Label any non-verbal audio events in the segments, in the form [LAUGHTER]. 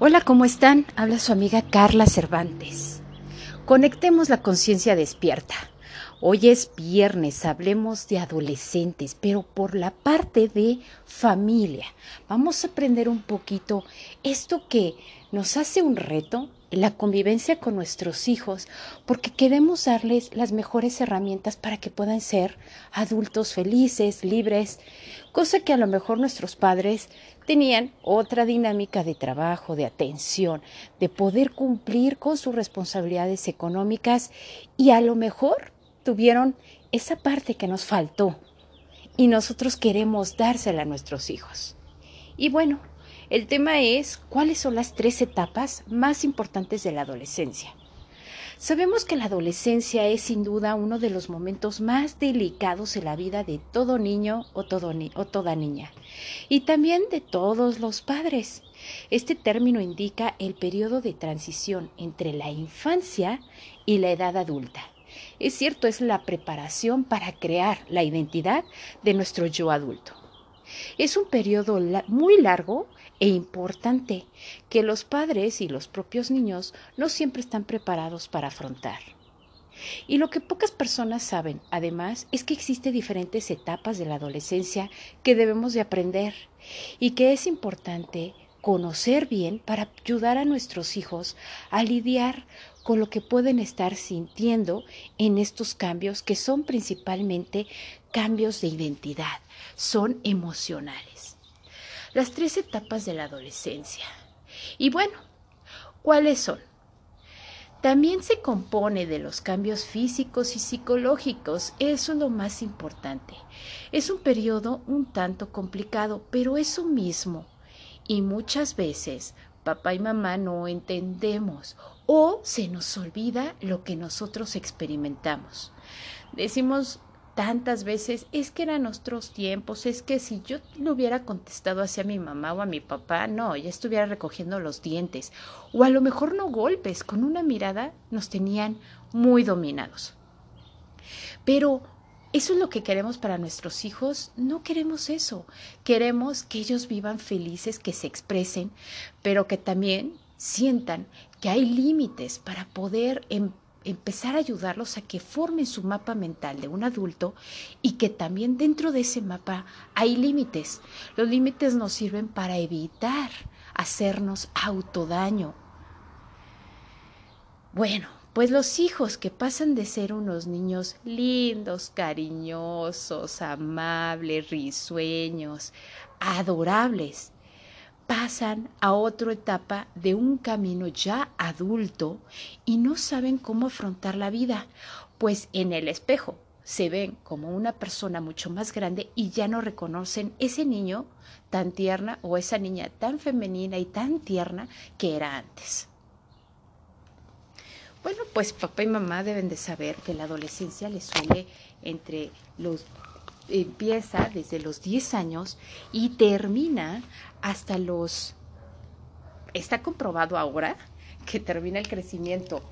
Hola, ¿cómo están? Habla su amiga Carla Cervantes. Conectemos la conciencia despierta. Hoy es viernes, hablemos de adolescentes, pero por la parte de familia. Vamos a aprender un poquito esto que nos hace un reto, la convivencia con nuestros hijos, porque queremos darles las mejores herramientas para que puedan ser adultos felices, libres, cosa que a lo mejor nuestros padres tenían otra dinámica de trabajo, de atención, de poder cumplir con sus responsabilidades económicas y a lo mejor tuvieron esa parte que nos faltó y nosotros queremos dársela a nuestros hijos. Y bueno, el tema es cuáles son las tres etapas más importantes de la adolescencia. Sabemos que la adolescencia es sin duda uno de los momentos más delicados en la vida de todo niño o, toda niña, y también de todos los padres. Este término indica el periodo de transición entre la infancia y la edad adulta. Es cierto, es la preparación para crear la identidad de nuestro yo adulto. Es un periodo muy largo e importante que los padres y los propios niños no siempre están preparados para afrontar. Y lo que pocas personas saben, además, es que existen diferentes etapas de la adolescencia que debemos de aprender y que es importante conocer bien para ayudar a nuestros hijos a lidiar con lo que pueden estar sintiendo en estos cambios que son principalmente cambios de identidad, son emocionales. Las tres etapas de la adolescencia. Y bueno, ¿cuáles son? También se compone de los cambios físicos y psicológicos, eso es lo más importante. Es un periodo un tanto complicado, pero eso mismo. Y muchas veces papá y mamá no entendemos o se nos olvida lo que nosotros experimentamos. Decimos tantas veces, es que eran nuestros tiempos, es que si yo le hubiera contestado hacia mi mamá o a mi papá, no, ya estuviera recogiendo los dientes, o a lo mejor no golpes, con una mirada nos tenían muy dominados. Pero ¿Eso es lo que queremos para nuestros hijos? No queremos eso. Queremos que ellos vivan felices, que se expresen, pero que también sientan que hay límites para poder em, empezar a ayudarlos a que formen su mapa mental de un adulto y que también dentro de ese mapa hay límites. Los límites nos sirven para evitar hacernos autodaño. Bueno, pues los hijos que pasan de ser unos niños lindos, cariñosos, amables, risueños, adorables, pasan a otra etapa de un camino ya adulto y no saben cómo afrontar la vida, pues en el espejo se ven como una persona mucho más grande y ya no reconocen ese niño tan tierna o esa niña tan femenina y tan tierna que era antes. Bueno, pues papá y mamá deben de saber que la adolescencia les suele entre los empieza desde los 10 años y termina hasta los está comprobado ahora que termina el crecimiento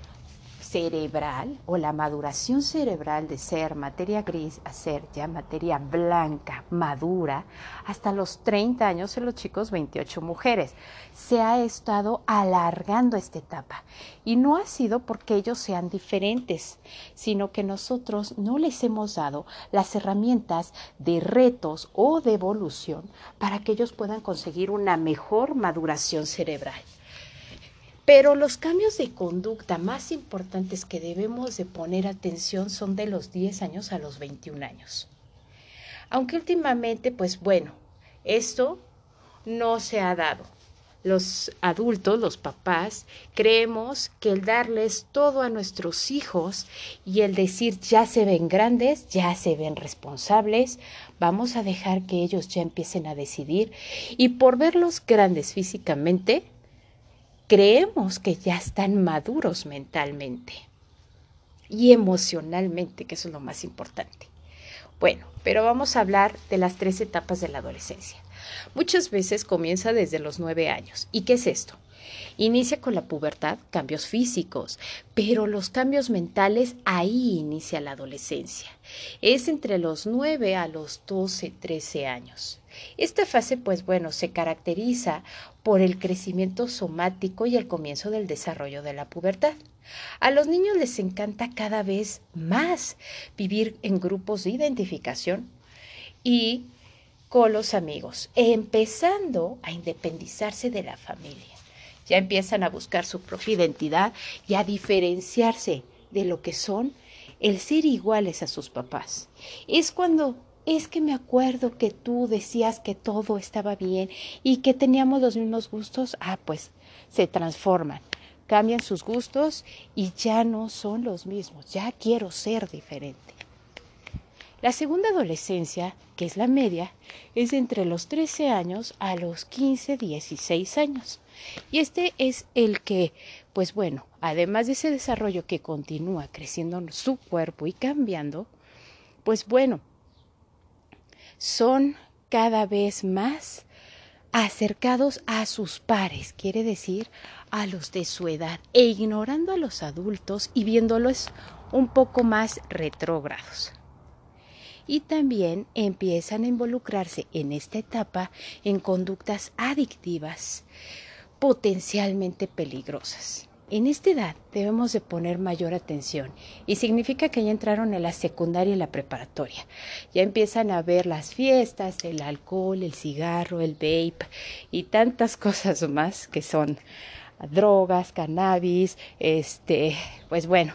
cerebral o la maduración cerebral de ser materia gris a ser ya materia blanca, madura, hasta los 30 años en los chicos, 28 mujeres. Se ha estado alargando esta etapa y no ha sido porque ellos sean diferentes, sino que nosotros no les hemos dado las herramientas de retos o de evolución para que ellos puedan conseguir una mejor maduración cerebral. Pero los cambios de conducta más importantes que debemos de poner atención son de los 10 años a los 21 años. Aunque últimamente, pues bueno, esto no se ha dado. Los adultos, los papás, creemos que el darles todo a nuestros hijos y el decir ya se ven grandes, ya se ven responsables, vamos a dejar que ellos ya empiecen a decidir y por verlos grandes físicamente, creemos que ya están maduros mentalmente y emocionalmente, que eso es lo más importante. Bueno, pero vamos a hablar de las tres etapas de la adolescencia. Muchas veces comienza desde los nueve años. ¿Y qué es esto? Inicia con la pubertad cambios físicos, pero los cambios mentales ahí inicia la adolescencia. Es entre los 9 a los 12, 13 años. Esta fase, pues bueno, se caracteriza por el crecimiento somático y el comienzo del desarrollo de la pubertad. A los niños les encanta cada vez más vivir en grupos de identificación y los amigos, empezando a independizarse de la familia ya empiezan a buscar su propia identidad y a diferenciarse de lo que son el ser iguales a sus papás. Es cuando es que me acuerdo que tú decías que todo estaba bien y que teníamos los mismos gustos, ah, pues se transforman, cambian sus gustos y ya no son los mismos, ya quiero ser diferente. La segunda adolescencia, que es la media, es entre los 13 años a los 15, 16 años. Y este es el que, pues bueno, además de ese desarrollo que continúa creciendo en su cuerpo y cambiando, pues bueno, son cada vez más acercados a sus pares, quiere decir a los de su edad, e ignorando a los adultos y viéndolos un poco más retrógrados y también empiezan a involucrarse en esta etapa en conductas adictivas potencialmente peligrosas. En esta edad debemos de poner mayor atención y significa que ya entraron en la secundaria y la preparatoria. Ya empiezan a ver las fiestas, el alcohol, el cigarro, el vape y tantas [LAUGHS] cosas más que son drogas, cannabis, este, pues bueno,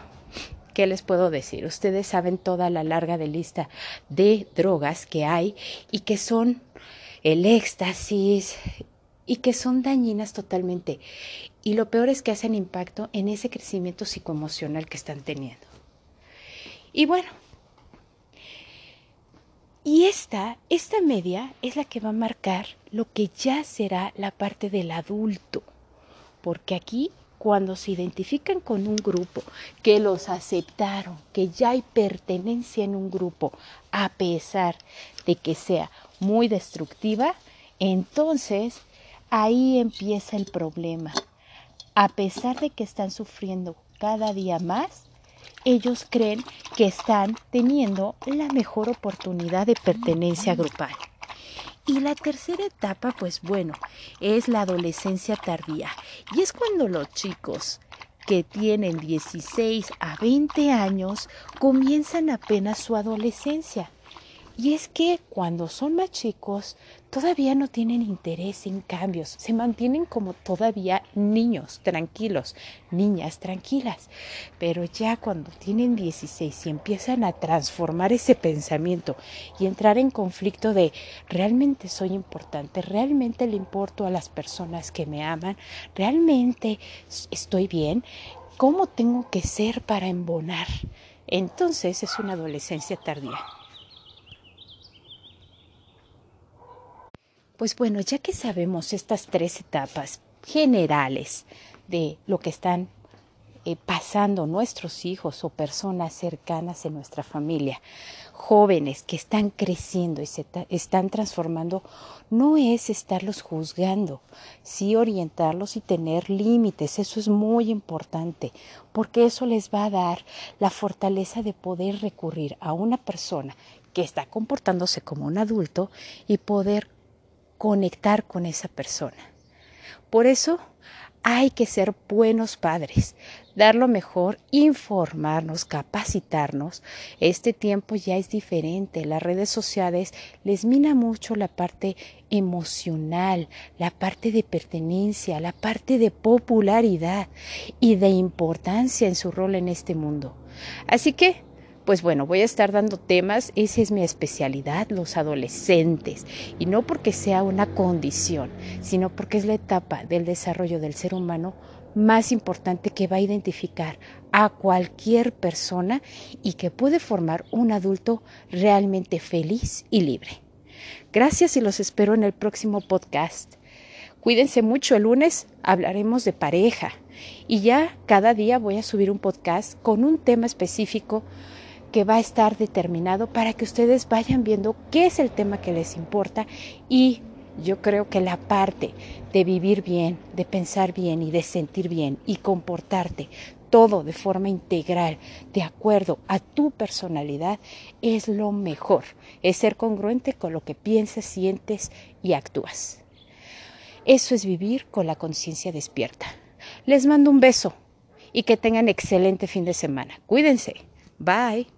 ¿qué les puedo decir? Ustedes saben toda la larga lista de drogas que hay y que son el éxtasis, y que son dañinas totalmente. Y lo peor es que hacen impacto en ese crecimiento psicoemocional que están teniendo. Y bueno, y esta, esta media es la que va a marcar lo que ya será la parte del adulto. Porque aquí, cuando se identifican con un grupo, que los aceptaron, que ya hay pertenencia en un grupo, a pesar de que sea muy destructiva, entonces Ahí empieza el problema. A pesar de que están sufriendo cada día más, ellos creen que están teniendo la mejor oportunidad de pertenencia grupal. Y la tercera etapa, pues bueno, es la adolescencia tardía. Y es cuando los chicos que tienen 16 a 20 años comienzan apenas su adolescencia. Y es que cuando son más chicos todavía no tienen interés en cambios, se mantienen como todavía niños tranquilos, niñas tranquilas. Pero ya cuando tienen 16 y empiezan a transformar ese pensamiento y entrar en conflicto de realmente soy importante, realmente le importo a las personas que me aman, realmente estoy bien, ¿cómo tengo que ser para embonar? Entonces es una adolescencia tardía. Pues bueno, ya que sabemos estas tres etapas generales de lo que están eh, pasando nuestros hijos o personas cercanas en nuestra familia, jóvenes que están creciendo y se están transformando, no es estarlos juzgando, sí orientarlos y tener límites, eso es muy importante, porque eso les va a dar la fortaleza de poder recurrir a una persona que está comportándose como un adulto y poder conectar con esa persona. Por eso hay que ser buenos padres, dar lo mejor, informarnos, capacitarnos. Este tiempo ya es diferente. Las redes sociales les mina mucho la parte emocional, la parte de pertenencia, la parte de popularidad y de importancia en su rol en este mundo. Así que pues bueno, voy a estar dando temas, esa es mi especialidad, los adolescentes, y no porque sea una condición, sino porque es la etapa del desarrollo del ser humano más importante que va a identificar a cualquier persona y que puede formar un adulto realmente feliz y libre. Gracias y los espero en el próximo podcast. Cuídense mucho, el lunes hablaremos de pareja y ya cada día voy a subir un podcast con un tema específico que va a estar determinado para que ustedes vayan viendo qué es el tema que les importa y yo creo que la parte de vivir bien, de pensar bien y de sentir bien y comportarte todo de forma integral, de acuerdo a tu personalidad, es lo mejor. Es ser congruente con lo que piensas, sientes y actúas. Eso es vivir con la conciencia despierta. Les mando un beso y que tengan excelente fin de semana. Cuídense. Bye.